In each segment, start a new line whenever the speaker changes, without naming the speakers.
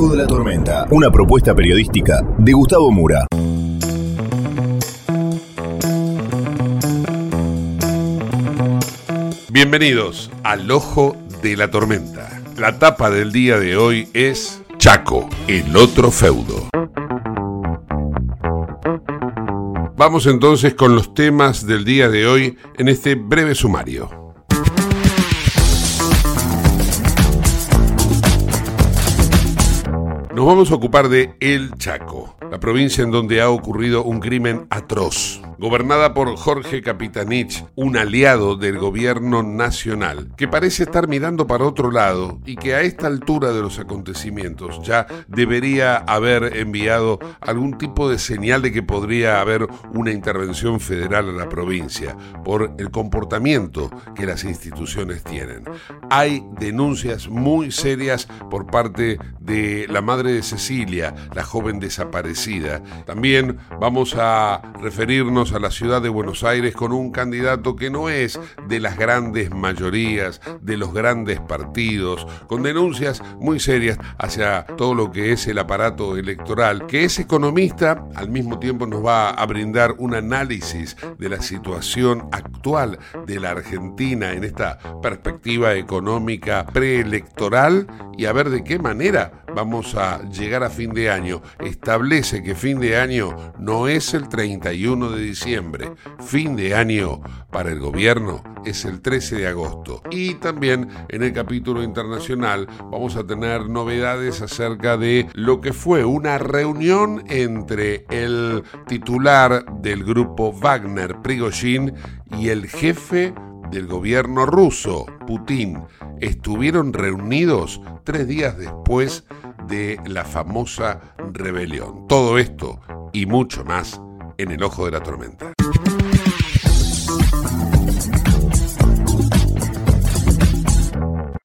De la Tormenta, una propuesta periodística de Gustavo Mura.
Bienvenidos al Ojo de la Tormenta. La tapa del día de hoy es Chaco, el otro feudo. Vamos entonces con los temas del día de hoy en este breve sumario. Nos vamos a ocupar de El Chaco, la provincia en donde ha ocurrido un crimen atroz gobernada por Jorge Capitanich, un aliado del gobierno nacional, que parece estar mirando para otro lado y que a esta altura de los acontecimientos ya debería haber enviado algún tipo de señal de que podría haber una intervención federal a la provincia por el comportamiento que las instituciones tienen. Hay denuncias muy serias por parte de la madre de Cecilia, la joven desaparecida. También vamos a referirnos a la ciudad de Buenos Aires con un candidato que no es de las grandes mayorías, de los grandes partidos, con denuncias muy serias hacia todo lo que es el aparato electoral, que es economista, al mismo tiempo nos va a brindar un análisis de la situación actual de la Argentina en esta perspectiva económica preelectoral y a ver de qué manera vamos a llegar a fin de año. Establece que fin de año no es el 31 de diciembre, Fin de año para el gobierno es el 13 de agosto. Y también en el capítulo internacional vamos a tener novedades acerca de lo que fue una reunión entre el titular del grupo Wagner, Prigozhin, y el jefe del gobierno ruso, Putin, estuvieron reunidos tres días después de la famosa rebelión. Todo esto y mucho más en el ojo de la tormenta.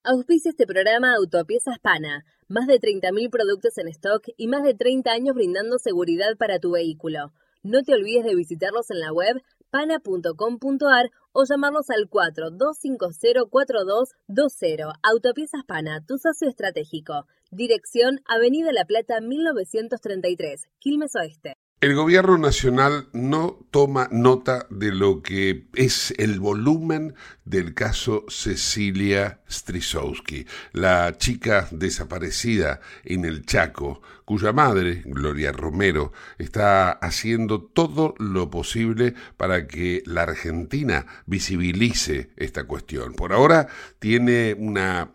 Auspicia este programa Autopiezas Pana. Más de 30.000 productos en stock y más de 30 años brindando seguridad para tu vehículo. No te olvides de visitarlos en la web pana.com.ar o llamarlos al 42504220. Autopiezas Pana, tu socio estratégico. Dirección Avenida La Plata 1933, Quilmes Oeste.
El gobierno nacional no toma nota de lo que es el volumen del caso Cecilia Strisowski, la chica desaparecida en el Chaco, cuya madre, Gloria Romero, está haciendo todo lo posible para que la Argentina visibilice esta cuestión. Por ahora tiene una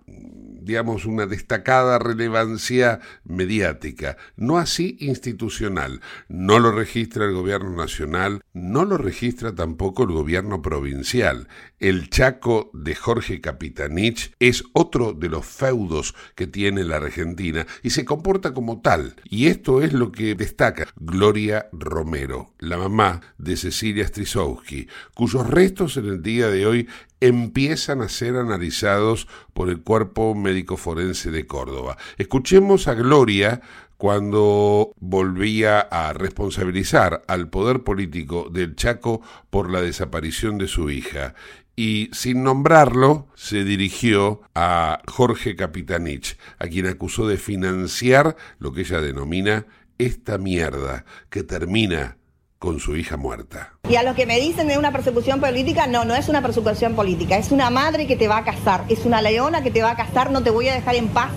digamos, una destacada relevancia mediática, no así institucional. No lo registra el gobierno nacional, no lo registra tampoco el gobierno provincial. El Chaco de Jorge Capitanich es otro de los feudos que tiene la Argentina y se comporta como tal. Y esto es lo que destaca Gloria Romero, la mamá de Cecilia Strisowski, cuyos restos en el día de hoy empiezan a ser analizados por el Cuerpo Médico Forense de Córdoba. Escuchemos a Gloria cuando volvía a responsabilizar al poder político del Chaco por la desaparición de su hija y sin nombrarlo se dirigió a Jorge Capitanich, a quien acusó de financiar lo que ella denomina esta mierda que termina con su hija muerta.
Y a los que me dicen de una persecución política, no, no es una persecución política, es una madre que te va a casar, es una leona que te va a casar, no te voy a dejar en paz.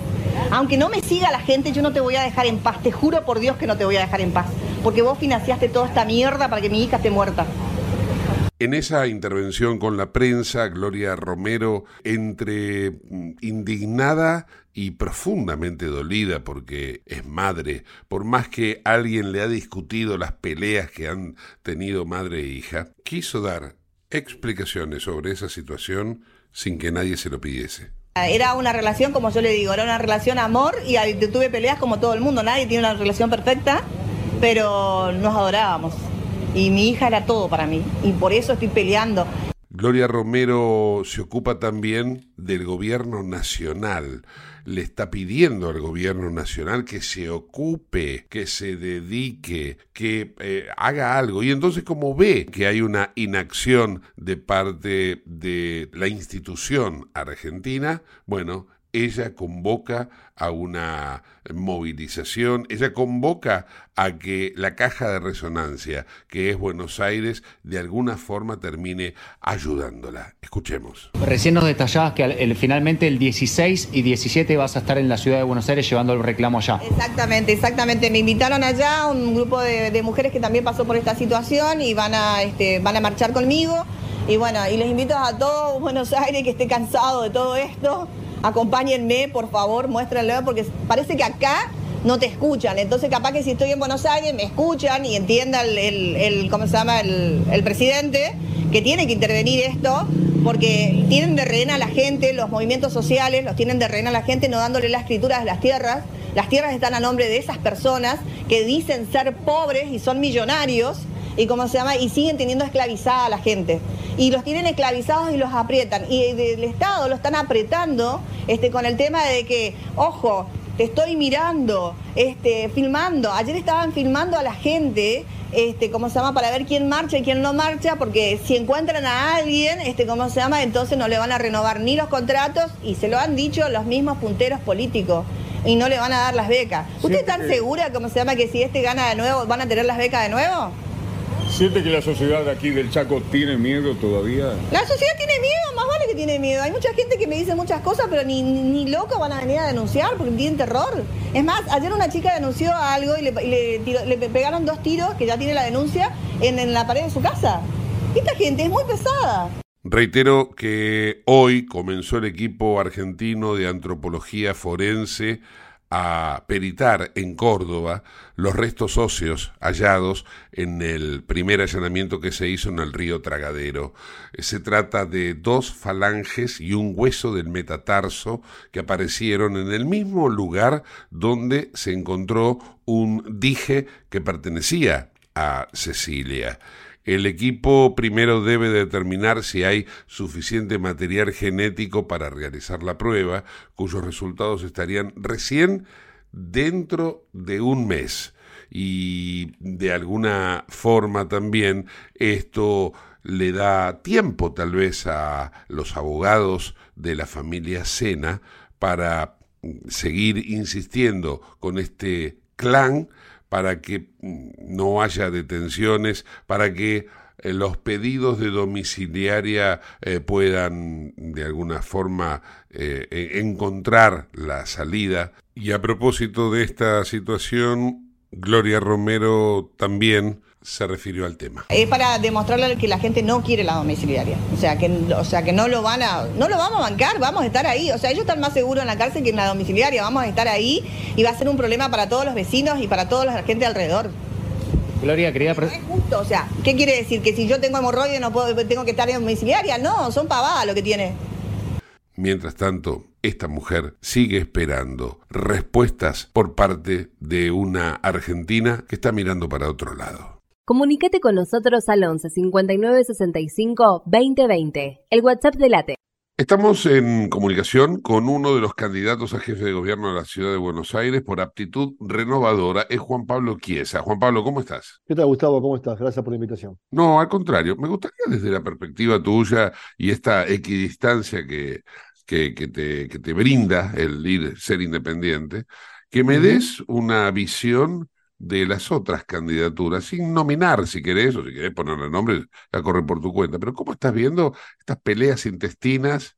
Aunque no me siga la gente, yo no te voy a dejar en paz, te juro por Dios que no te voy a dejar en paz, porque vos financiaste toda esta mierda para que mi hija esté muerta.
En esa intervención con la prensa, Gloria Romero, entre mm, indignada y profundamente dolida porque es madre, por más que alguien le ha discutido las peleas que han tenido madre e hija, quiso dar explicaciones sobre esa situación sin que nadie se lo pidiese.
Era una relación, como yo le digo, era una relación amor y tuve peleas como todo el mundo, nadie tiene una relación perfecta, pero nos adorábamos y mi hija era todo para mí y por eso estoy peleando.
Gloria Romero se ocupa también del gobierno nacional. Le está pidiendo al gobierno nacional que se ocupe, que se dedique, que eh, haga algo. Y entonces como ve que hay una inacción de parte de la institución argentina, bueno, ella convoca a una movilización, ella convoca a que la caja de resonancia, que es Buenos Aires, de alguna forma termine ayudándola. Escuchemos.
Recién nos detallabas que finalmente el 16 y 17 vas a estar en la ciudad de Buenos Aires llevando el reclamo allá.
Exactamente, exactamente. Me invitaron allá un grupo de, mujeres que también pasó por esta situación y van a, este, van a marchar conmigo. Y bueno, y les invito a todo Buenos Aires que esté cansado de todo esto acompáñenme, por favor, muéstrenlo, porque parece que acá no te escuchan. Entonces, capaz que si estoy en Buenos Aires me escuchan y entienda el, ¿cómo se llama? El, presidente que tiene que intervenir esto, porque tienen de rehén a la gente, los movimientos sociales los tienen de rehén a la gente, no dándole la escritura de las tierras. Las tierras están a nombre de esas personas que dicen ser pobres y son millonarios y cómo se llama y siguen teniendo esclavizada a la gente y los tienen esclavizados y los aprietan y del Estado lo están apretando este con el tema de que ojo te estoy mirando, este, filmando. Ayer estaban filmando a la gente, este, ¿cómo se llama? Para ver quién marcha y quién no marcha, porque si encuentran a alguien, este, ¿cómo se llama? Entonces no le van a renovar ni los contratos y se lo han dicho los mismos punteros políticos y no le van a dar las becas. ¿Usted está segura, cómo se llama, que si este gana de nuevo, van a tener las becas de nuevo?
¿Siente que la sociedad de aquí del Chaco tiene miedo todavía?
La sociedad tiene miedo, más vale que tiene miedo. Hay mucha gente que me dice muchas cosas, pero ni, ni loco van a venir a denunciar porque tienen terror. Es más, ayer una chica denunció algo y le, pegaron dos tiros, que ya tiene la denuncia, en, en la pared de su casa. Esta gente es muy pesada.
Reitero que hoy comenzó el equipo argentino de antropología forense a peritar en Córdoba los restos óseos hallados en el primer allanamiento que se hizo en el río Tragadero. Se trata de dos falanges y un hueso del metatarso que aparecieron en el mismo lugar donde se encontró un dije que pertenecía a Cecilia. El equipo primero debe determinar si hay suficiente material genético para realizar la prueba, cuyos resultados estarían recién dentro de un mes. Y de alguna forma también esto le da tiempo tal vez a los abogados de la familia Sena para seguir insistiendo con este clan para que mm, no haya detenciones, para que eh, los pedidos de domiciliaria eh, puedan de alguna forma eh, e-, encontrar la salida. Y a propósito de esta situación, Gloria Romero también se refirió al tema.
Es para demostrarle que la gente no quiere la domiciliaria. O sea, que, o sea, que no lo van a, no lo vamos a bancar, vamos a estar ahí. O sea, ellos están más seguros en la cárcel que en la domiciliaria. Vamos a estar ahí y va a ser un problema para todos los vecinos y para toda la gente alrededor.
Gloria, quería...
No es justo, o sea, ¿qué quiere decir? ¿Que si yo tengo hemorroides no puedo, tengo que estar en domiciliaria? No, son pavadas lo que tiene.
Mientras tanto, esta mujer sigue esperando respuestas por parte de una Argentina que está mirando para otro lado.
Comunicate con nosotros al 11 59 65 2020, el WhatsApp de Late.
Estamos en comunicación con uno de los candidatos a jefe de gobierno de la ciudad de Buenos Aires por aptitud renovadora, es Juan Pablo Chiesa. Juan Pablo, ¿cómo estás?
¿Qué tal, Gustavo? ¿Cómo estás? Gracias por la invitación.
No, al contrario, me gustaría desde la perspectiva tuya y esta equidistancia que, que, que, te, que te brinda el ir, ser independiente, que me des una visión de las otras candidaturas, sin nominar si querés, o si querés ponerle nombre, a correr por tu cuenta. Pero ¿cómo estás viendo estas peleas intestinas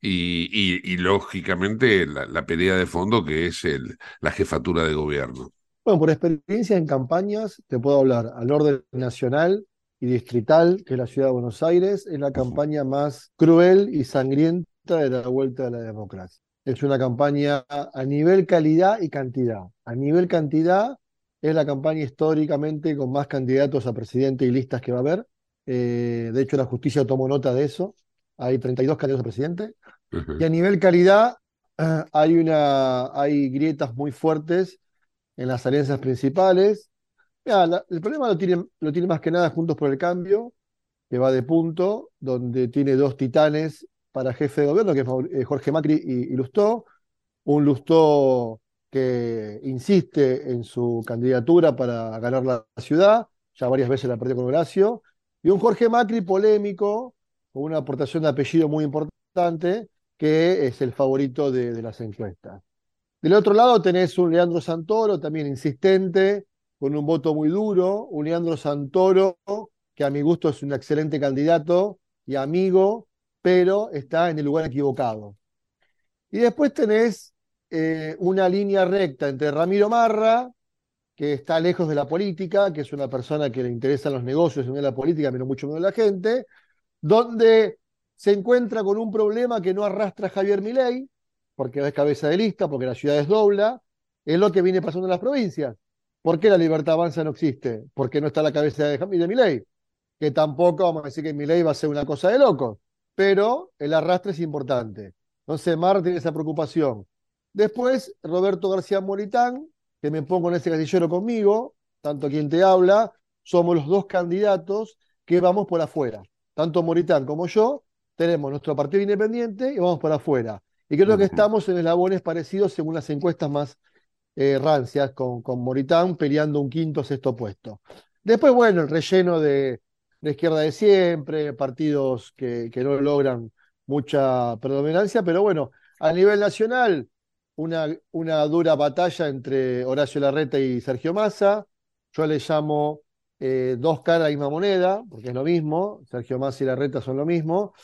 y, y, lógicamente, la, pelea de fondo que es el, la jefatura de gobierno?
Bueno, por experiencia en campañas, te puedo hablar al orden nacional y distrital, que es la ciudad de Buenos Aires, es la campaña más cruel y sangrienta de la vuelta a la democracia. Es una campaña a nivel calidad y cantidad. A nivel cantidad, es la campaña históricamente con más candidatos a presidente y listas que va a haber. Eh, de hecho, la justicia tomó nota de eso. Hay 32 candidatos a presidente. Y a nivel calidad, hay, una, hay grietas muy fuertes en las alianzas principales. el problema lo tiene, lo tiene más que nada Juntos por el Cambio, que va de punto, donde tiene dos titanes para jefe de gobierno, que es eh, Jorge Macri y, y Lustó. Un Lustó que insiste en su candidatura para ganar la ciudad, ya varias veces la perdió con Horacio, y un Jorge Macri polémico, con una aportación de apellido muy importante, que es el favorito de, las encuestas. Del otro lado tenés un Leandro Santoro, también insistente, con un voto muy duro, un Leandro Santoro, que a mi gusto es un excelente candidato y amigo, pero está en el lugar equivocado. Y después tenés eh, una línea recta entre Ramiro Marra, que está lejos de la política, que es una persona que le interesan los negocios y no la política, pero mucho menos la gente, donde se encuentra con un problema que no arrastra Javier Milei, porque es cabeza de lista, porque la ciudad es dobla, es lo que viene pasando en las provincias. ¿Por qué la libertad avanza no existe? Porque no está la cabeza de, de Milei, que tampoco vamos a decir que Milei va a ser una cosa de locos, pero el arrastre es importante. Entonces Mar tiene esa preocupación. Después, Roberto García Moritán, que me pongo en ese casillero conmigo, tanto quien te habla, somos los dos candidatos que vamos por afuera. Tanto Moritán como yo tenemos nuestro partido independiente y vamos por afuera. Y creo que estamos en eslabones parecidos según las encuestas más eh, rancias, con, con Moritán peleando un quinto sexto puesto. Después, bueno, el relleno de, la izquierda de siempre, partidos que, que no logran mucha predominancia, pero bueno, a nivel nacional, una, una dura batalla entre Horacio Larreta y Sergio Massa. Yo le llamo eh, dos caras a la misma moneda, porque es lo mismo. Sergio Massa y Larreta son lo mismo.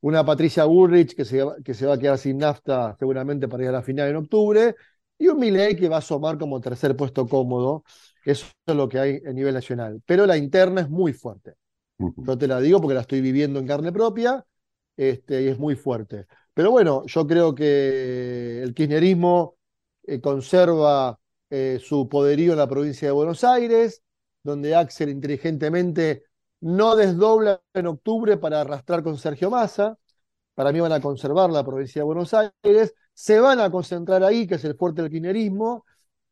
Una Patricia Bullrich que se, que se va a quedar sin nafta seguramente para ir a la final en octubre. Y un Milei que va a asomar como tercer puesto cómodo. Eso es lo que hay a nivel nacional. Pero la interna es muy fuerte. Yo te la digo porque la estoy viviendo en carne propia este, y es muy fuerte. Pero bueno, yo creo que el kirchnerismo eh, conserva eh, su poderío en la provincia de Buenos Aires, donde Axel inteligentemente no desdobla en octubre para arrastrar con Sergio Massa. Para mí van a conservar la provincia de Buenos Aires, se van a concentrar ahí, que es el fuerte del kirchnerismo,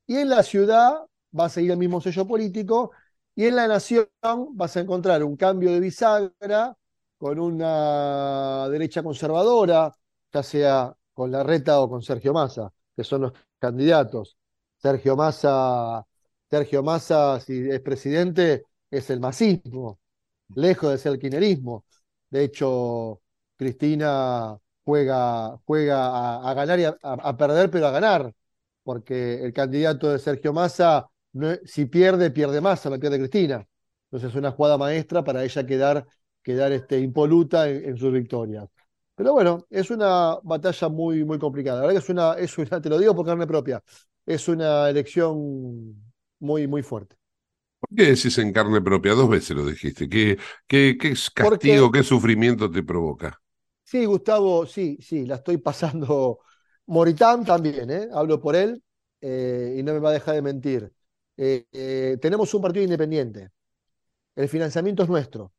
y en la ciudad va a seguir el mismo sello político, y en la nación vas a encontrar un cambio de bisagra con una derecha conservadora, ya sea con Larreta o con Sergio Massa, que son los candidatos. Sergio Massa, Sergio Massa, si es presidente, es el masismo, lejos de ser el quinerismo. De hecho, Cristina juega, juega a, ganar y a, perder, pero a ganar, porque el candidato de Sergio Massa, si pierde, pierde Massa, la pierde Cristina. Entonces es una jugada maestra para ella quedar, quedar este, impoluta en, en sus victorias. Pero bueno, es una batalla muy, muy complicada. La verdad que es una, es una, te lo digo por carne propia, es una elección muy, muy fuerte.
¿Por qué decís en carne propia? Dos veces lo dijiste. ¿Qué, qué, qué castigo, qué sufrimiento te provoca?
Sí, Gustavo, sí, sí, la estoy pasando. Moritán también, ¿eh? hablo por él eh, y no me va a dejar de mentir. Eh, eh, tenemos un partido independiente. El financiamiento es nuestro,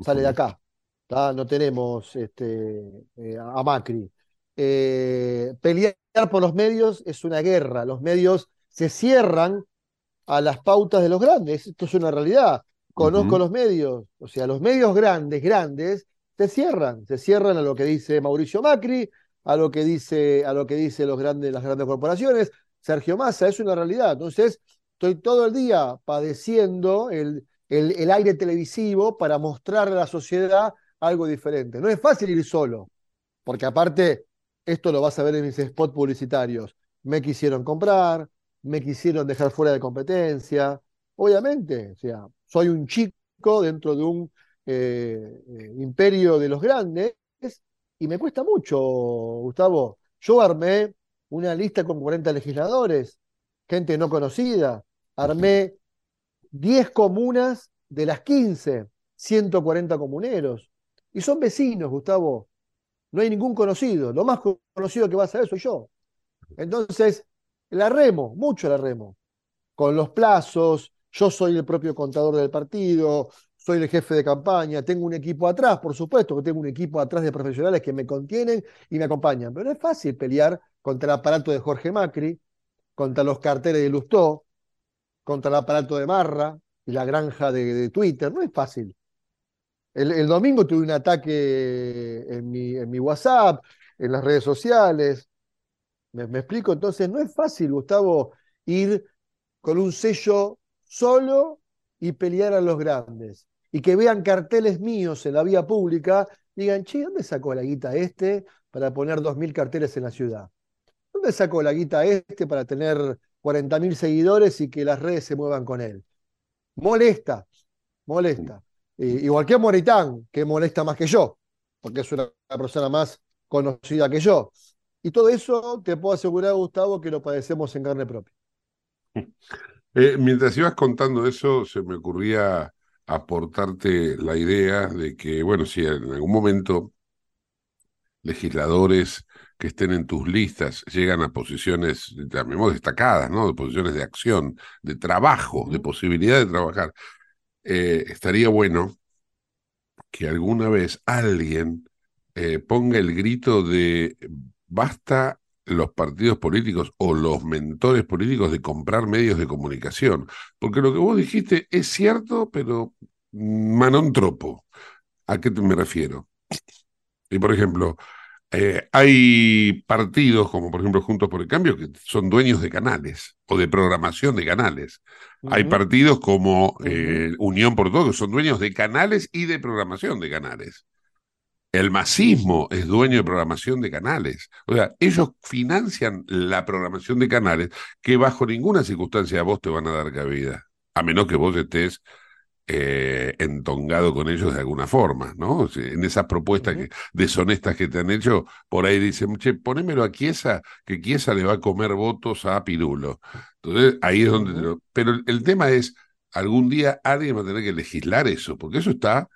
sale de acá no tenemos este, eh, a Macri. Eh, pelear por los medios es una guerra, los medios se cierran a las pautas de los grandes, esto es una realidad. conozco los medios, o sea, los medios grandes, grandes, se cierran, se cierran a lo que dice Mauricio Macri, a lo que dice, a lo que dice los grandes, las grandes corporaciones, Sergio Massa, es una realidad. Entonces, estoy todo el día padeciendo el, el, aire televisivo para mostrar a la sociedad algo diferente. No es fácil ir solo, porque aparte, esto lo vas a ver en mis spots publicitarios. Me quisieron comprar, me quisieron dejar fuera de competencia. Obviamente, o sea, soy un chico dentro de un eh, eh, imperio de los grandes y me cuesta mucho, Gustavo. Yo armé una lista con 40 legisladores, gente no conocida, armé 10 comunas de las 15, 140 comuneros. Y son vecinos, Gustavo. No hay ningún conocido. Lo más conocido que va a saber soy yo. Entonces, la remo, mucho la remo. Con los plazos, yo soy el propio contador del partido, soy el jefe de campaña, tengo un equipo atrás, por supuesto que tengo un equipo atrás de profesionales que me contienen y me acompañan. Pero no es fácil pelear contra el aparato de Jorge Macri, contra los carteles de Lustó, contra el aparato de Marra y la granja de, Twitter. No es fácil. El, domingo tuve un ataque en mi, WhatsApp, en las redes sociales. ¿Me, explico? Entonces, no es fácil, Gustavo, ir con un sello solo y pelear a los grandes. Y que vean carteles míos en la vía pública, digan, che, ¿dónde sacó la guita este para poner 2.000 carteles en la ciudad? ¿Dónde sacó la guita este para tener 40.000 seguidores y que las redes se muevan con él. Molesta, molesta. Igual que Moritán, que molesta más que yo, porque es una, persona más conocida que yo. Y todo eso te puedo asegurar, Gustavo, que lo padecemos en carne propia.
Eh, mientras ibas contando eso, se me ocurría aportarte la idea de que, bueno, si en algún momento legisladores que estén en tus listas llegan a posiciones, llamemos destacadas, ¿no? De posiciones de acción, de trabajo, de posibilidad de trabajar. Eh, estaría bueno que alguna vez alguien eh, ponga el grito de basta los partidos políticos o los mentores políticos de comprar medios de comunicación. Porque lo que vos dijiste es cierto, pero manón tropo. ¿A qué me refiero? Y por ejemplo, eh, hay partidos, como por ejemplo Juntos por el Cambio, que son dueños de canales o de programación de canales. Hay partidos como eh, Unión por Todo, que son dueños de canales y de programación de canales. El masismo es dueño de programación de canales. O sea, ellos financian la programación de canales que bajo ninguna circunstancia a vos te van a dar cabida, a menos que vos estés eh, entongado con ellos de alguna forma, ¿no? En esas propuestas que, deshonestas que te han hecho, por ahí dicen, che, ponémelo a Chiesa, que Chiesa le va a comer votos a Pirulo. Entonces, ahí es donde... Pero el tema es, algún día alguien va a tener que legislar eso, porque eso está...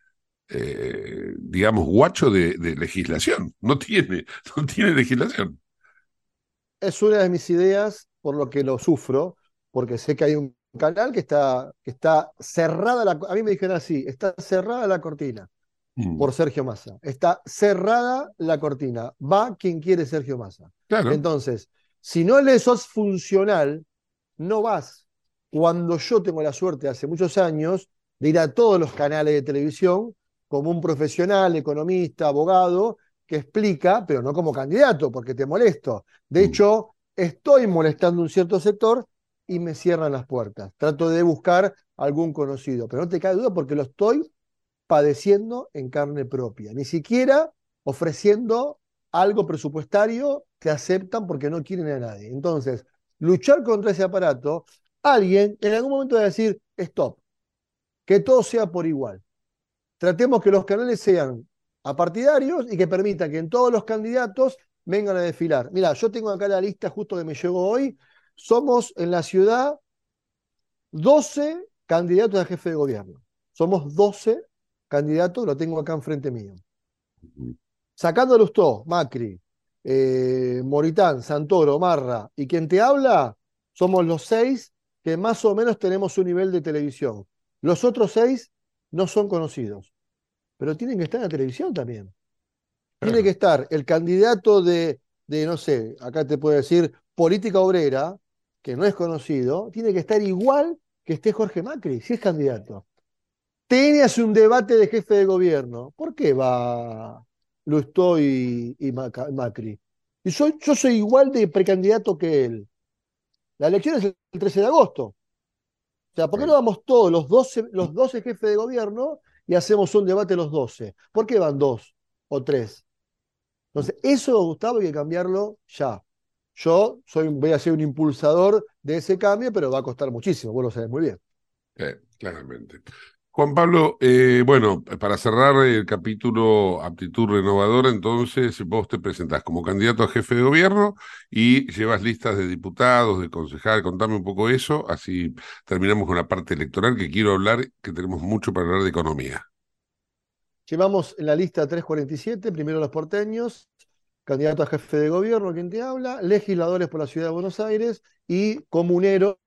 Eh, digamos, guacho de, de, legislación. No tiene, no tiene legislación.
Es una de mis ideas, por lo que lo sufro, porque sé que hay un canal que está, que está cerrada la, a mí me dijeron así, está cerrada la cortina mm. por Sergio Massa. Está cerrada la cortina. Va quien quiere Sergio Massa. Entonces, si no le sos funcional, no vas. Cuando yo tengo la suerte hace muchos años de ir a todos los canales de televisión como un profesional, economista, abogado, que explica, pero no como candidato, porque te molesto. De mm. hecho, estoy molestando un cierto sector y me cierran las puertas. Trato de buscar algún conocido, pero no te cae duda porque lo estoy padeciendo en carne propia. Ni siquiera ofreciendo algo presupuestario que aceptan porque no quieren a nadie. Entonces, luchar contra ese aparato, alguien en algún momento va a decir, stop, que todo sea por igual. Tratemos que los canales sean apartidarios y que permitan que en todos los candidatos vengan a desfilar. Mira, yo tengo acá la lista justo que me llegó hoy somos en la ciudad 12 candidatos a jefe de gobierno. Somos 12 candidatos, lo tengo acá enfrente mío. Sacándolos todos, Macri, eh, Moritán, Santoro, Marra y quien te habla, somos los seis que más o menos tenemos un nivel de televisión. Los otros seis no son conocidos, pero tienen que estar en la televisión también. Tiene que estar el candidato de, de, no sé, acá te puedo decir, política obrera, que no es conocido, tiene que estar igual que esté Jorge Macri, si es candidato. TN hace un debate de jefe de gobierno. ¿Por qué va Lustó y, y Macri? Y soy, yo soy igual de precandidato que él. La elección es el 13 de agosto. O sea, ¿por qué no vamos todos los 12, los 12 jefes de gobierno y hacemos un debate los 12? ¿Por qué van dos o tres? Entonces, eso, Gustavo, hay que cambiarlo ya. Yo soy, voy a ser un impulsador de ese cambio, pero va a costar muchísimo, vos lo sabés muy bien.
claramente. Juan Pablo, eh, bueno, para cerrar el capítulo Aptitud Renovadora, entonces vos te presentás como candidato a jefe de gobierno y llevas listas de diputados, de concejal, contame un poco eso, así terminamos con la parte electoral que quiero hablar, que tenemos mucho para hablar de economía.
Llevamos en la lista 347, primero los porteños, candidato a jefe de gobierno, quien te habla, legisladores por la ciudad de Buenos Aires y comuneros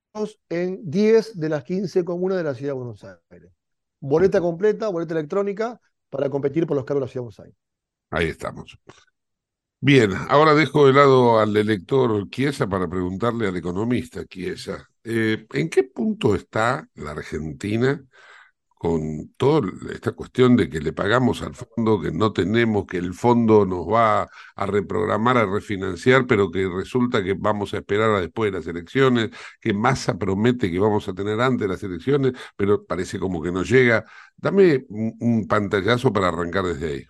en 10 de las 15 comunas de la ciudad de Buenos Aires. Boleta completa, boleta electrónica para competir por los cargos de la ciudad de Buenos Aires.
Ahí estamos. Bien, ahora dejo de lado al elector Chiesa para preguntarle al economista Chiesa, eh, ¿en qué punto está la Argentina con toda esta cuestión de que le pagamos al fondo, que no tenemos, que el fondo nos va a reprogramar, a refinanciar, pero que resulta que vamos a esperar a después de las elecciones, que Massa promete que vamos a tener antes de las elecciones, pero parece como que no llega. Dame un, pantallazo para arrancar desde ahí.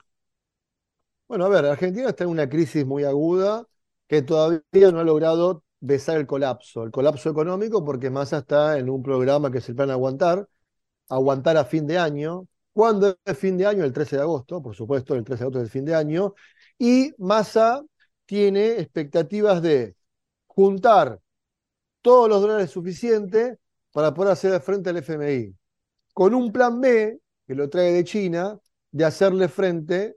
Bueno, a ver, Argentina está en una crisis muy aguda que todavía no ha logrado besar el colapso, el colapso económico, porque Massa está en un programa que es el Plan Aguantar, aguantar a fin de año. ¿Cuándo es fin de año? El 13 de agosto, por supuesto, el 13 de agosto es el fin de año. Y Massa tiene expectativas de juntar todos los dólares suficientes para poder hacer frente al FMI, con un plan B, que lo trae de China, de hacerle frente,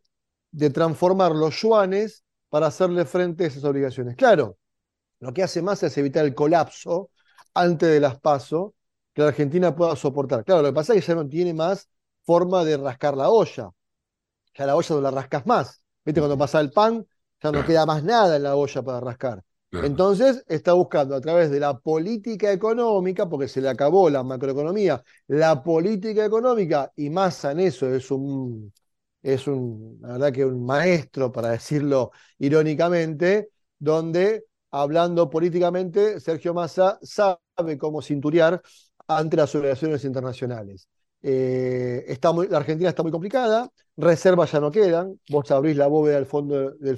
de transformar los yuanes para hacerle frente a esas obligaciones. Claro, lo que hace Massa es evitar el colapso antes de las PASO que la Argentina pueda soportar. Claro, lo que pasa es que ya no tiene más forma de rascar la olla. Ya la olla no la rascas más. ¿Viste? Cuando pasa el pan, ya no queda más nada en la olla para rascar. Entonces está buscando a través de la política económica, porque se le acabó la macroeconomía, la política económica, y más en eso es un, es un, la verdad que un maestro, para decirlo irónicamente, donde hablando políticamente, Sergio Massa sabe cómo cinturiar ante las obligaciones internacionales. Eh, la Argentina está muy complicada, reservas ya no quedan, vos abrís la bóveda del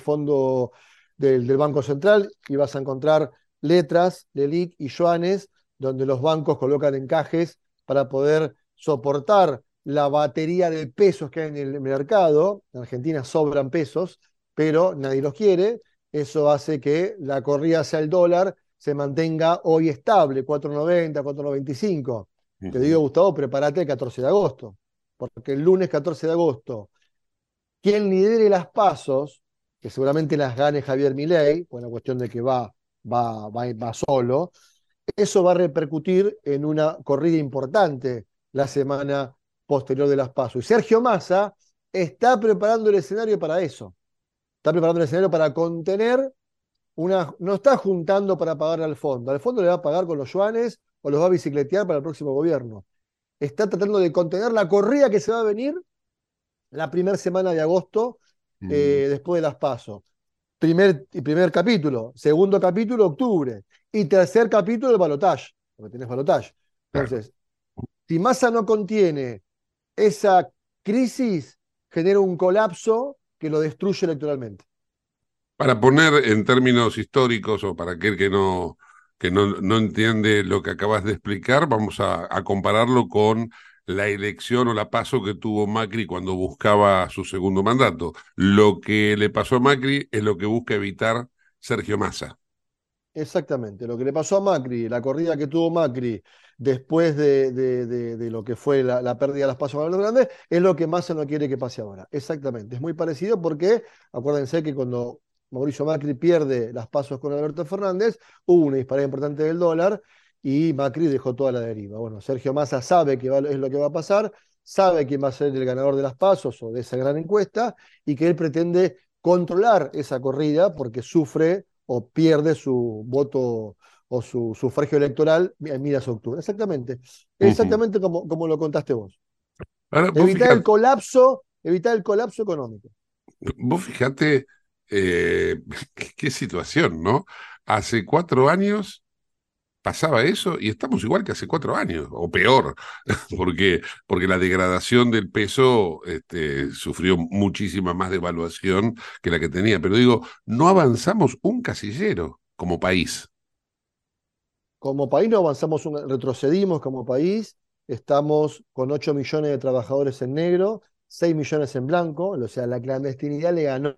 fondo, del, Banco Central y vas a encontrar letras, LELIC y yuanes, donde los bancos colocan encajes para poder soportar la batería de pesos que hay en el mercado. En Argentina sobran pesos, pero nadie los quiere. Eso hace que la corrida hacia el dólar se mantenga hoy estable, 4.90, 4.95. Te digo, Gustavo, prepárate el 14 de agosto, porque el lunes 14 de agosto, quien lidere las pasos, que seguramente las gane Javier Milei, la cuestión de que va, va, va, va solo, eso va a repercutir en una corrida importante la semana posterior de las pasos. Y Sergio Massa está preparando el escenario para eso. Está preparando el escenario para contener no está juntando para pagar al fondo. Al fondo le va a pagar con los yuanes o los va a bicicletear para el próximo gobierno. Está tratando de contener la corrida que se va a venir la primera semana de agosto, mm. eh, después de las pasos. Primer, primer capítulo, segundo capítulo, octubre. Y tercer capítulo, el balotaje, porque tenés balotaje. Entonces, si Massa no contiene esa crisis, genera un colapso que lo destruye electoralmente.
Para poner en términos históricos o para aquel que no, que no, no entiende lo que acabas de explicar, vamos a, compararlo con la elección o la paso que tuvo Macri cuando buscaba su segundo mandato. Lo que le pasó a Macri es lo que busca evitar Sergio Massa.
Exactamente, lo que le pasó a Macri, la corrida que tuvo Macri después de, de, lo que fue la, pérdida de las pasos a los grandes, es lo que Massa no quiere que pase ahora. Exactamente, es muy parecido porque acuérdense que cuando Mauricio Macri pierde las pasos con Alberto Fernández, hubo una disparada importante del dólar y Macri dejó toda la deriva. Bueno, Sergio Massa sabe que es lo que va a pasar, sabe quién va a ser el ganador de las pasos o de esa gran encuesta y que él pretende controlar esa corrida porque sufre o pierde su voto o su sufragio electoral en miras a octubre. Exactamente, exactamente como, como lo contaste vos. evitar el colapso, evitar el colapso económico.
Vos fijate eh, qué situación, ¿no? Hace cuatro años pasaba eso y estamos igual que hace cuatro años, o peor, porque, porque la degradación del peso este, sufrió muchísima más devaluación que la que tenía. Pero digo, no avanzamos un casillero como país.
Como país no avanzamos, retrocedimos como país, estamos con 8 millones de trabajadores en negro, 6 millones en blanco, o sea, la clandestinidad le ganó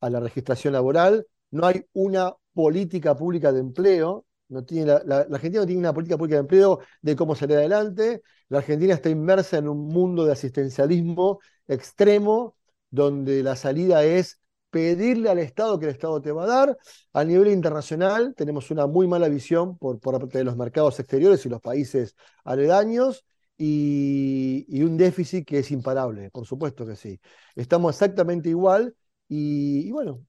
a la registración laboral, no hay una política pública de empleo, no tiene la, Argentina no tiene una política pública de empleo de cómo salir adelante, la Argentina está inmersa en un mundo de asistencialismo extremo, donde la salida es pedirle al Estado que el Estado te va a dar. A nivel internacional tenemos una muy mala visión por, por parte de los mercados exteriores y los países aledaños y, un déficit que es imparable, por supuesto que sí. Estamos exactamente igual y, bueno,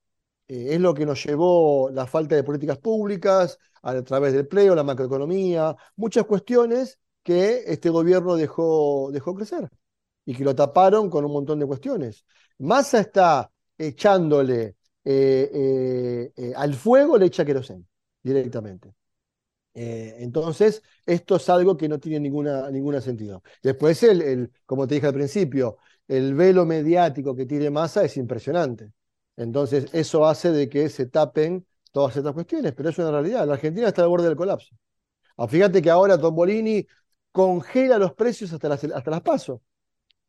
eh, es lo que nos llevó la falta de políticas públicas a, través del empleo, la macroeconomía, muchas cuestiones que este gobierno dejó, dejó crecer y que lo taparon con un montón de cuestiones. Massa está echándole eh, eh, al fuego, le echa querosén directamente. entonces, esto es algo que no tiene ninguna, ninguna sentido. Después, el, el, como te dije al principio, el velo mediático que tiene Massa es impresionante. Entonces, eso hace de que se tapen todas estas cuestiones, pero es una realidad. La Argentina está al borde del colapso. Ah, fíjate que ahora Tombolini congela los precios hasta las, hasta las pasos. O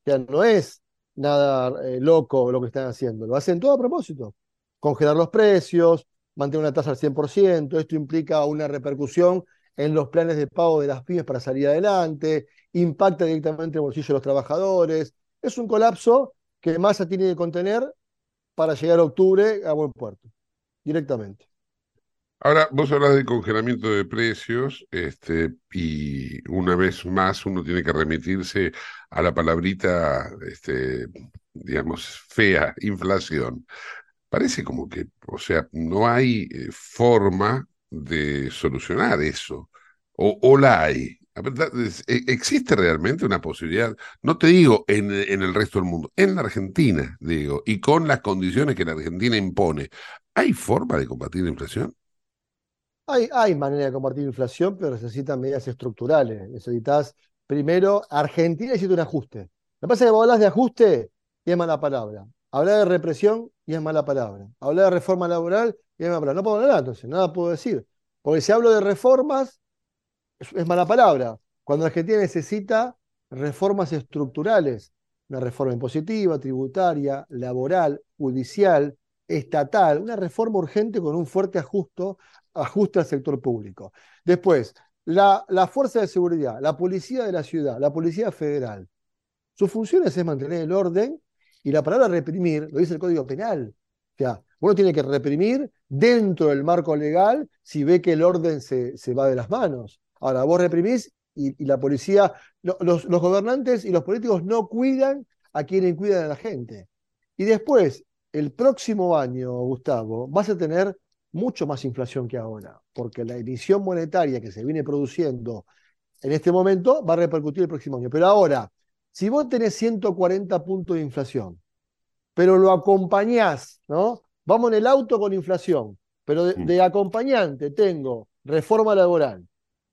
sea, no es nada eh, loco lo que están haciendo, lo hacen todo a propósito. Congelar los precios, mantener una tasa al 100%, esto implica una repercusión en los planes de pago de las pymes para salir adelante, impacta directamente el bolsillo de los trabajadores. Es un colapso que Massa tiene que contener para llegar a octubre a buen puerto, directamente.
Ahora, vos hablas de congelamiento de precios, este, y una vez más uno tiene que remitirse a la palabrita, este, digamos, fea, inflación. Parece como que, o sea, no hay eh, forma de solucionar eso, o, o la hay. E, ¿Existe realmente una posibilidad? No te digo en, en, el resto del mundo, en la Argentina, digo, y con las condiciones que la Argentina impone, ¿hay forma de combatir la inflación?
Hay, manera de combatir inflación, pero necesitan medidas estructurales. Necesitas, primero, Argentina necesita un ajuste. Lo que pasa es que vos hablas de ajuste y es mala palabra. Hablar de represión y es mala palabra. Hablar de reforma laboral y es mala palabra. No puedo hablar entonces, nada puedo decir. Porque si hablo de reformas, es, mala palabra. Cuando Argentina necesita reformas estructurales, una reforma impositiva, tributaria, laboral, judicial, estatal, una reforma urgente con un fuerte ajuste, ajuste al sector público. Después, la, la, fuerza de seguridad, la policía de la ciudad, la policía federal, sus funciones es mantener el orden y la palabra reprimir lo dice el Código Penal. O sea, uno tiene que reprimir dentro del marco legal si ve que el orden se, se va de las manos. Ahora, vos reprimís y, la policía, los, los gobernantes y los políticos no cuidan a quienes cuidan a la gente. Y después, el próximo año, Gustavo, vas a tener mucho más inflación que ahora, porque la emisión monetaria que se viene produciendo en este momento va a repercutir el próximo año. Pero ahora, si vos tenés 140 puntos de inflación, pero lo acompañás, ¿no? Vamos en el auto con inflación, pero de, de acompañante tengo reforma laboral,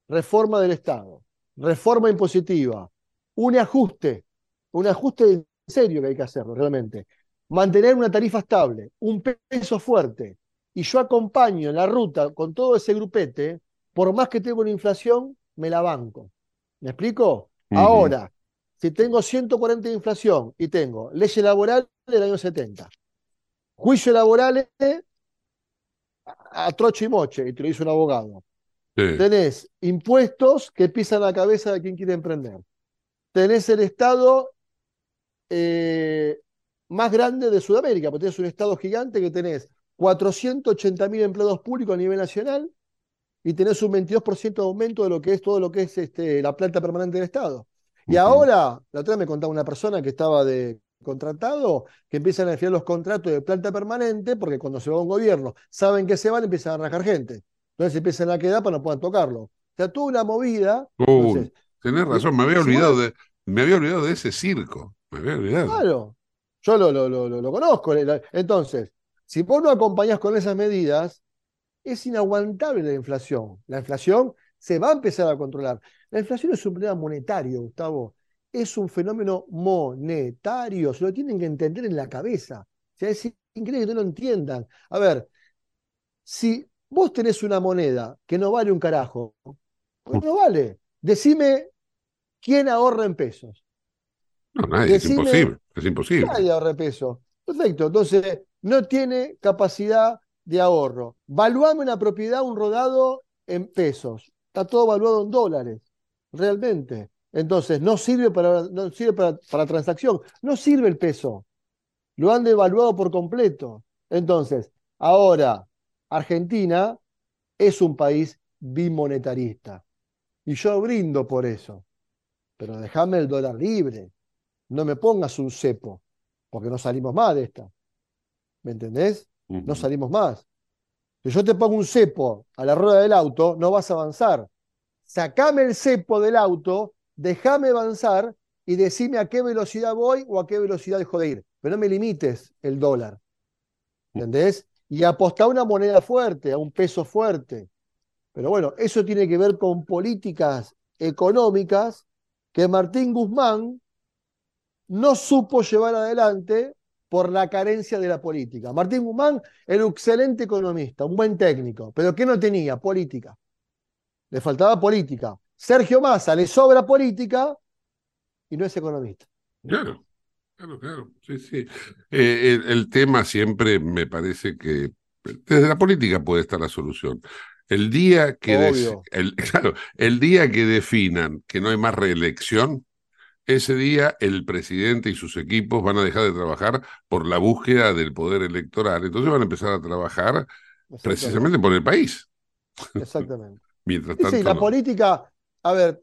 reforma del Estado, reforma impositiva, un ajuste, un ajuste en serio que hay que hacerlo realmente, mantener una tarifa estable, un peso fuerte, y yo acompaño en la ruta con todo ese grupete, por más que tengo una inflación, me la banco. ¿Me explico? Ahora, si tengo 140 de inflación y tengo leyes laborales del año 70, juicios laborales a, trocho y moche, y te lo dice un abogado. Tenés impuestos que pisan la cabeza de quien quiere emprender. Tenés el Estado eh, más grande de Sudamérica, porque tenés un Estado gigante que tenés 480.000 empleados públicos a nivel nacional y tenés un 22% de aumento de lo que es todo lo que es este, la planta permanente del Estado. Y ahora, la otra vez me contaba una persona que estaba de contratado, que empiezan a definir los contratos de planta permanente, porque cuando se va a un gobierno, saben que se van, empiezan a arrancar gente. Entonces empiezan a quedar para no puedan tocarlo. O sea, toda una movida.
Uh, tenés razón, me había olvidado de, Me había olvidado de ese circo. Me había olvidado.
Claro, yo lo, lo, lo, lo conozco. Entonces, si vos no acompañás con esas medidas, es inaguantable la inflación. La inflación se va a empezar a controlar. La inflación es un problema monetario, Gustavo. Es un fenómeno monetario. Se lo tienen que entender en la cabeza. O sea, es increíble que no lo entiendan. A ver, si vos tenés una moneda que no vale un carajo, pues no vale. Decime quién ahorra en pesos.
No, nadie, es imposible. Es imposible.
Nadie ahorra en pesos. Perfecto. Entonces, no tiene capacidad de ahorro. Valuame una propiedad, un rodado en pesos. Está todo valuado en dólares, realmente. Entonces, no sirve para, no sirve para, para transacción. No sirve el peso. Lo han devaluado por completo. Entonces, ahora, Argentina es un país bimonetarista. Y yo brindo por eso. Pero déjame el dólar libre. No me pongas un cepo, porque no salimos más de esta. ¿Me entendés? No salimos más. Si yo te pongo un cepo a la rueda del auto, no vas a avanzar. Sacame el cepo del auto, déjame avanzar y decime a qué velocidad voy o a qué velocidad dejo de ir. Pero no me limites el dólar. ¿Entendés? Y apostar a una moneda fuerte, a un peso fuerte. Pero bueno, eso tiene que ver con políticas económicas que Martín Guzmán no supo llevar adelante por la carencia de la política. Martín Guzmán era un excelente economista, un buen técnico, pero ¿qué no tenía? Política. Le faltaba política. Sergio Massa le sobra política y no es economista.
Claro, claro, claro. Sí, sí. Eh, el, tema siempre me parece que desde la política puede estar la solución. El día que el, claro, el día que definan que no hay más reelección, ese día el presidente y sus equipos van a dejar de trabajar por la búsqueda del poder electoral. Entonces van a empezar a trabajar precisamente por el país.
Exactamente.
Mientras tanto.
Sí, la política, a ver,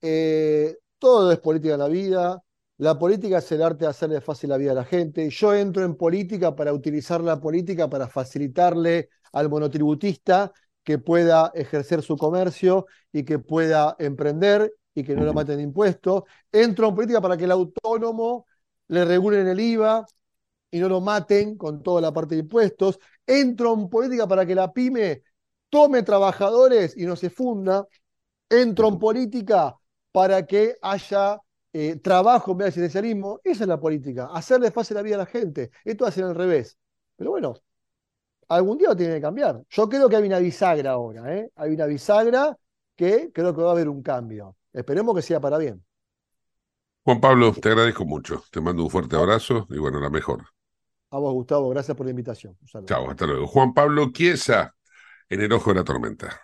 eh, todo es política en la vida. La política es el arte de hacerle fácil la vida a la gente. Yo entro en política para utilizar la política para facilitarle al monotributista que pueda ejercer su comercio y que pueda emprender y que no lo maten de impuestos. Entro en política para que el autónomo le regulen el IVA y no lo maten con toda la parte de impuestos. Entro en política para que la pyme tome trabajadores y no se funda. Entro en política para que haya eh, trabajo en vez de asistencialismo. Esa es la política, hacerle fácil la vida a la gente. Esto hace al revés. Pero bueno, algún día lo tiene que cambiar. Yo creo que hay una bisagra ahora, ¿eh? Hay una bisagra que creo que va a haber un cambio. Esperemos que sea para bien.
Juan Pablo, te agradezco mucho. Te mando un fuerte abrazo y bueno, la mejor.
A vos, Gustavo, gracias por la invitación.
Chao, hasta luego. Juan Pablo Chiesa, en el ojo de la tormenta.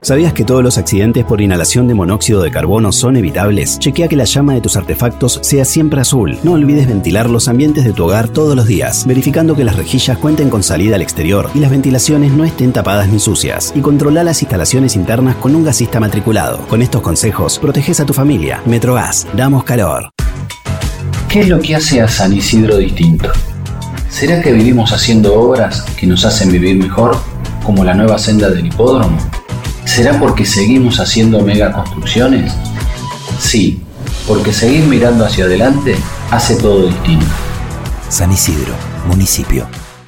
¿Sabías que todos los accidentes por inhalación de monóxido de carbono son evitables? Chequea que la llama de tus artefactos sea siempre azul. No olvides ventilar los ambientes de tu hogar todos los días, verificando que las rejillas cuenten con salida al exterior y las ventilaciones no estén tapadas ni sucias. Y controla las instalaciones internas con un gasista matriculado. Con estos consejos, proteges a tu familia. Metrogas, damos calor.
¿Qué es lo que hace a San Isidro distinto? ¿Será que vivimos haciendo obras que nos hacen vivir mejor, como la nueva senda del hipódromo? ¿Será porque seguimos haciendo megaconstrucciones? Sí, porque seguir mirando hacia adelante hace todo distinto.
San Isidro, municipio.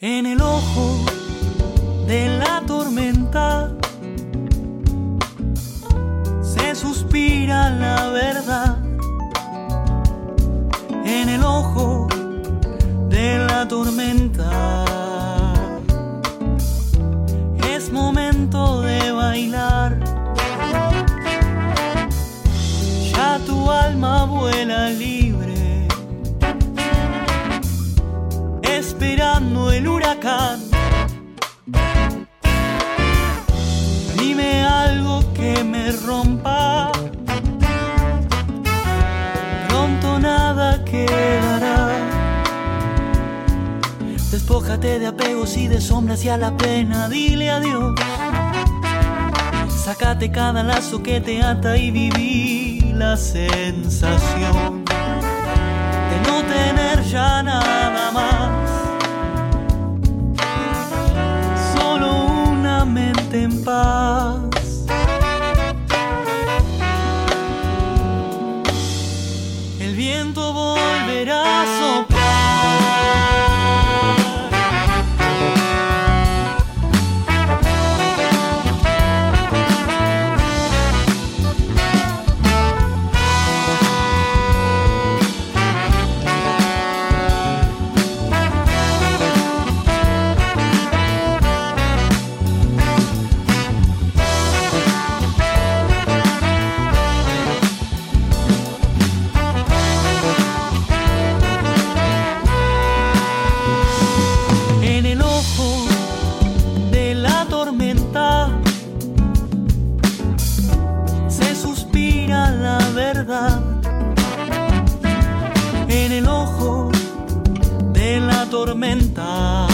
En el ojo de la tormenta se suspira la verdad. En el ojo de la tormenta Dime algo que me rompa. Pronto nada quedará. Despójate de apegos y de sombras y a la pena dile adiós. Sácate cada lazo que te ata y viví la sensación de no tener ya nada una mente tormenta.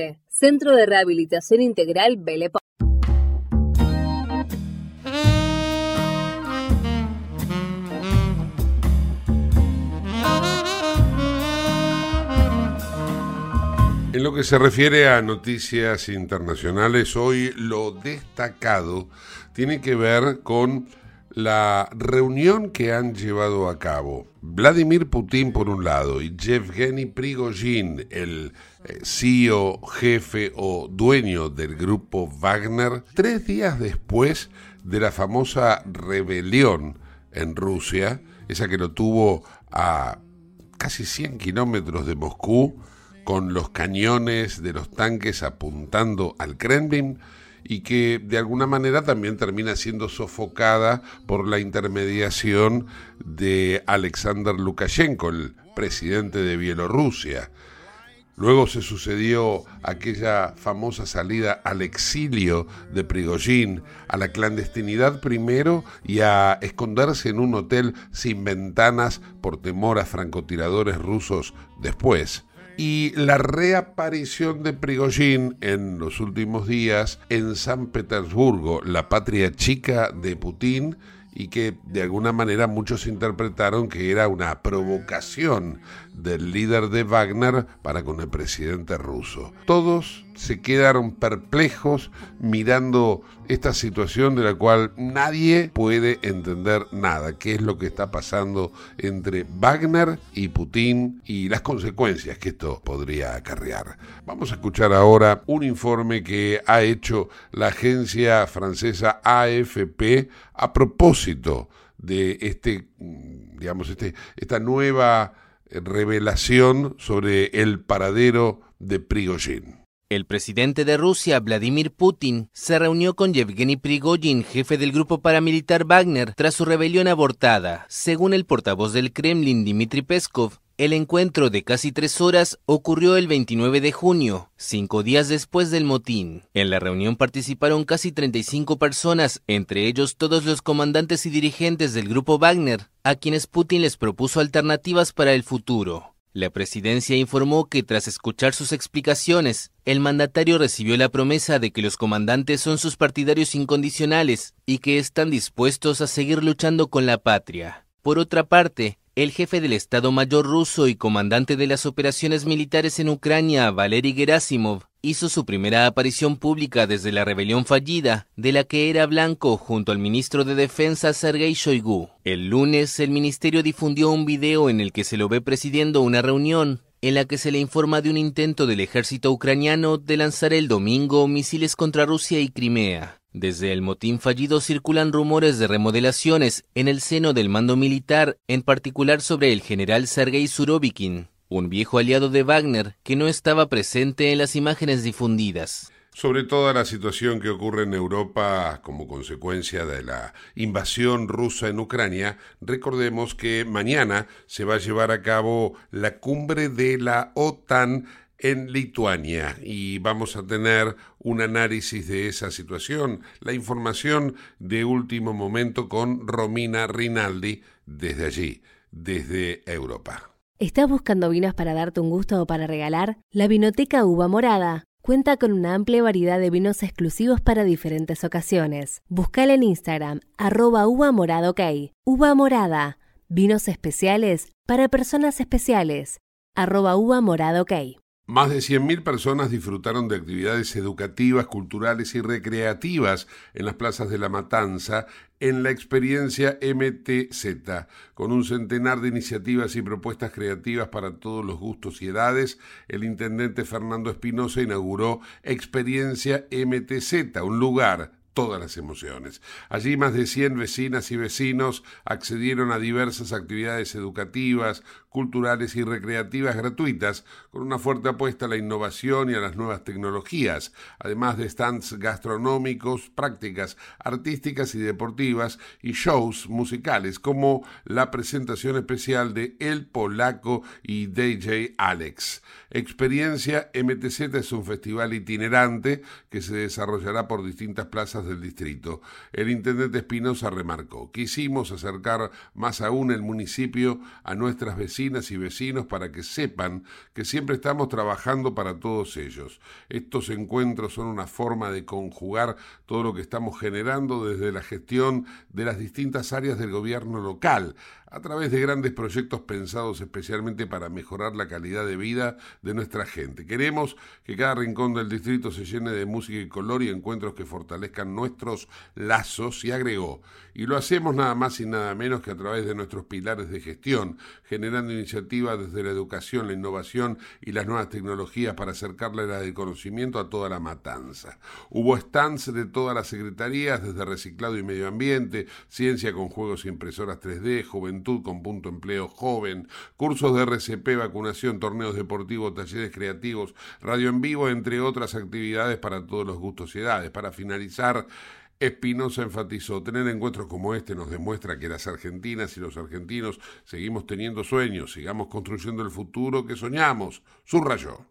Centro de Rehabilitación Integral Belle
En lo que se refiere a noticias internacionales, hoy lo destacado tiene que ver con la reunión que han llevado a cabo Vladimir Putin por un lado y Yevgeny Prigozhin, el CEO, jefe o dueño del grupo Wagner, tres días después de la famosa rebelión en Rusia, esa que lo tuvo a casi 100 kilómetros de Moscú, con los cañones de los tanques apuntando al Kremlin y que de alguna manera también termina siendo sofocada por la intermediación de Alexander Lukashenko, el presidente de Bielorrusia. Luego se sucedió aquella famosa salida al exilio de Prigozhin, a la clandestinidad primero y a esconderse en un hotel sin ventanas por temor a francotiradores rusos después. Y la reaparición de Prigozhin en los últimos días en San Petersburgo, la patria chica de Putin, y que de alguna manera muchos interpretaron que era una provocación del líder de Wagner para con el presidente ruso. Todos se quedaron perplejos mirando esta situación de la cual nadie puede entender nada, qué es lo que está pasando entre Wagner y Putin y las consecuencias que esto podría acarrear. Vamos a escuchar ahora un informe que ha hecho la agencia francesa AFP a propósito de este, digamos, este, esta nueva revelación sobre el paradero de Prigozhin.
El presidente de Rusia, Vladimir Putin, se reunió con Yevgeny Prigozhin, jefe del grupo paramilitar Wagner, tras su rebelión abortada. Según el portavoz del Kremlin, Dmitry Peskov, el encuentro de casi tres horas ocurrió el 29 de junio, cinco días después del motín. En la reunión participaron casi 35 personas, entre ellos todos los comandantes y dirigentes del grupo Wagner, a quienes Putin les propuso alternativas para el futuro. La presidencia informó que tras escuchar sus explicaciones, el mandatario recibió la promesa de que los comandantes son sus partidarios incondicionales y que están dispuestos a seguir luchando con la patria. Por otra parte, el jefe del Estado Mayor ruso y comandante de las operaciones militares en Ucrania, Valery Gerasimov, hizo su primera aparición pública desde la rebelión fallida, de la que era blanco junto al ministro de Defensa Sergei Shoigu. El lunes, el ministerio difundió un video en el que se lo ve presidiendo una reunión en la que se le informa de un intento del ejército ucraniano de lanzar el domingo misiles contra Rusia y Crimea. Desde el motín fallido circulan rumores de remodelaciones en el seno del mando militar, en particular sobre el general Sergei Surovikin, un viejo aliado de Wagner que no estaba presente en las imágenes difundidas.
Sobre toda la situación que ocurre en Europa como consecuencia de la invasión rusa en Ucrania, recordemos que mañana se va a llevar a cabo la cumbre de la OTAN en Lituania y vamos a tener un análisis de esa situación, la información de último momento con Romina Rinaldi desde allí, desde Europa.
¿Estás buscando vinos para darte un gusto o para regalar? La Vinoteca Uva Morada cuenta con una amplia variedad de vinos exclusivos para diferentes ocasiones. Búscala en Instagram, arroba uva morada. Uva morada, vinos especiales para personas especiales, arroba uva morada.
Más de 100.000 personas disfrutaron de actividades educativas, culturales y recreativas en las plazas de La Matanza en la experiencia MTZ, con un centenar de iniciativas y propuestas creativas para todos los gustos y edades, el intendente Fernando Espinosa inauguró Experiencia MTZ, un lugar todas las emociones. Allí más de 100 vecinas y vecinos accedieron a diversas actividades educativas, culturales y recreativas gratuitas, con una fuerte apuesta a la innovación y a las nuevas tecnologías, además de stands gastronómicos, prácticas artísticas y deportivas y shows musicales, como la presentación especial de El Polaco y DJ Alex. Experiencia MTZ es un festival itinerante que se desarrollará por distintas plazas del distrito. El intendente Espinosa remarcó, quisimos acercar más aún el municipio a nuestras vecinas y vecinos para que sepan que siempre estamos trabajando para todos ellos. Estos encuentros son una forma de conjugar todo lo que estamos generando desde la gestión de las distintas áreas del gobierno local, a través de grandes proyectos pensados especialmente para mejorar la calidad de vida de nuestra gente. Queremos que cada rincón del distrito se llene de música y color y encuentros que fortalezcan nuestros lazos y agregó, y lo hacemos nada más y nada menos que a través de nuestros pilares de gestión, generando iniciativas desde la educación, la innovación y las nuevas tecnologías para acercarle la del conocimiento a toda la matanza. Hubo stands de todas las secretarías, desde reciclado y medio ambiente, ciencia con juegos y impresoras 3D, juventud con punto empleo joven, cursos de RCP, vacunación, torneos deportivos, talleres creativos, radio en vivo, entre otras actividades para todos los gustos y edades. Para finalizar, Espinosa enfatizó, tener encuentros como este nos demuestra que las argentinas y los argentinos seguimos teniendo sueños, sigamos construyendo el futuro que soñamos, subrayó.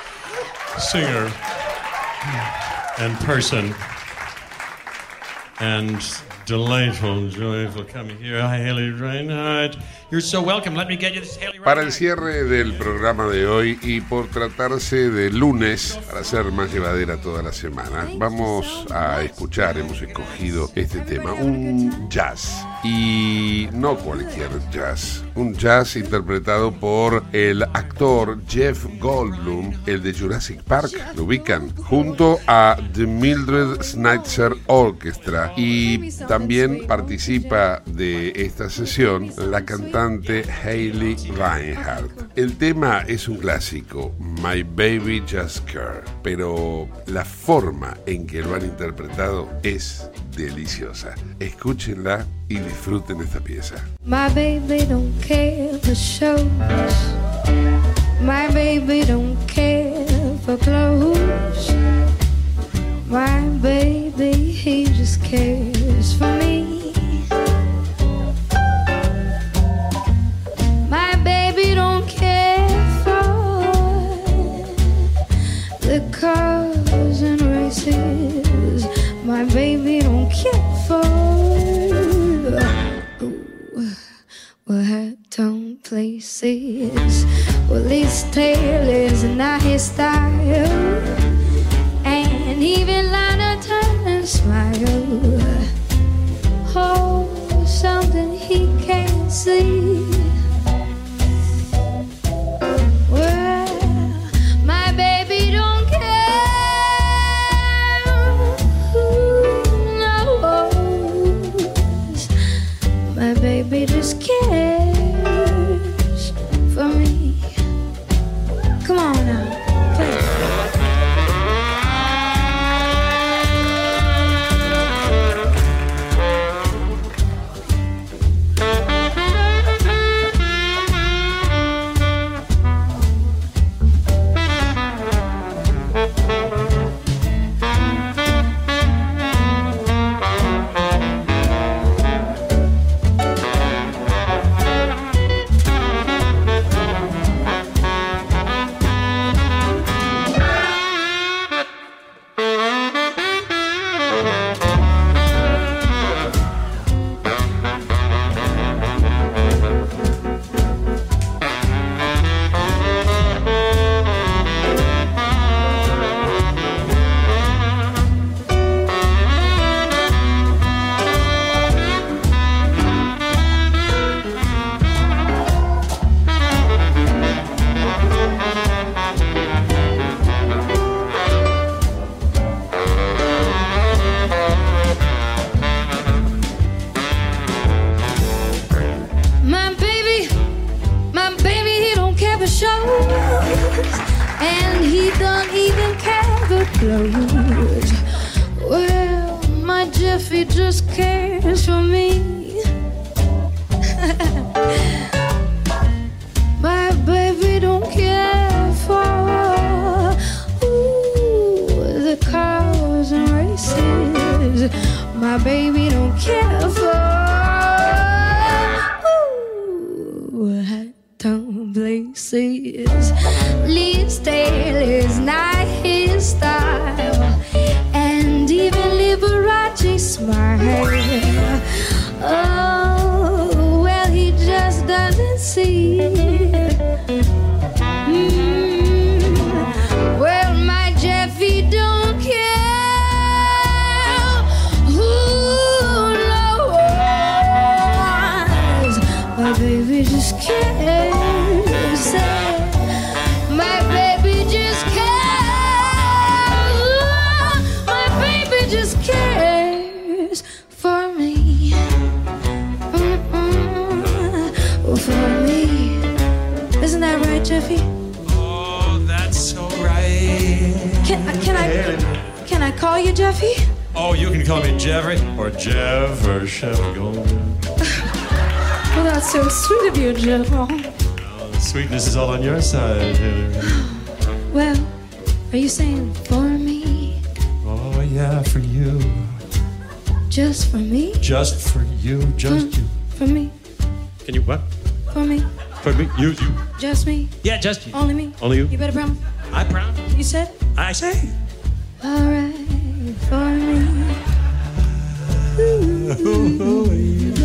Singer and person and delightful, joyful coming here. Haley Reinhardt. You're so welcome. Let me get you this Haley
Para el cierre del programa de hoy y por tratarse de lunes, para ser más llevadera toda la semana, vamos a escuchar, hemos escogido este tema, un jazz. Y no cualquier jazz, un jazz interpretado por el actor Jeff Goldblum, el de Jurassic Park, lo ubican, junto a The Mildred Schnitzer Orchestra. Y también participa de esta sesión la cantante Hayley Reinhardt. El tema es un clásico, My Baby Just Care, pero la forma en que lo han interpretado es deliciosa. Escúchenla y disfruten esta pieza.
My baby don't care for shows. My baby don't care for clothes. My baby, he just cares for me. My baby don't care for the cars and races my baby town places. Well, his tail is not his style, and even Lana Turner smile. Oh, something he can't see. cares for me. You Jeffy?
Oh, you can call me Jeffrey or Jeff or Chef Golden.
Well, that's so sweet of you, Jeff. Oh.
Sweetness is all on your side, Taylor.
Well, are you saying for me?
Oh, yeah, for you.
Just for me?
Just for you. Just you.
For me?
Can you what?
For me?
For me? You, you.
Just me?
Yeah, just you.
Only me?
Only you.
You better promise.
I promise.
You said?
I say.
Alright, for me. Ooh.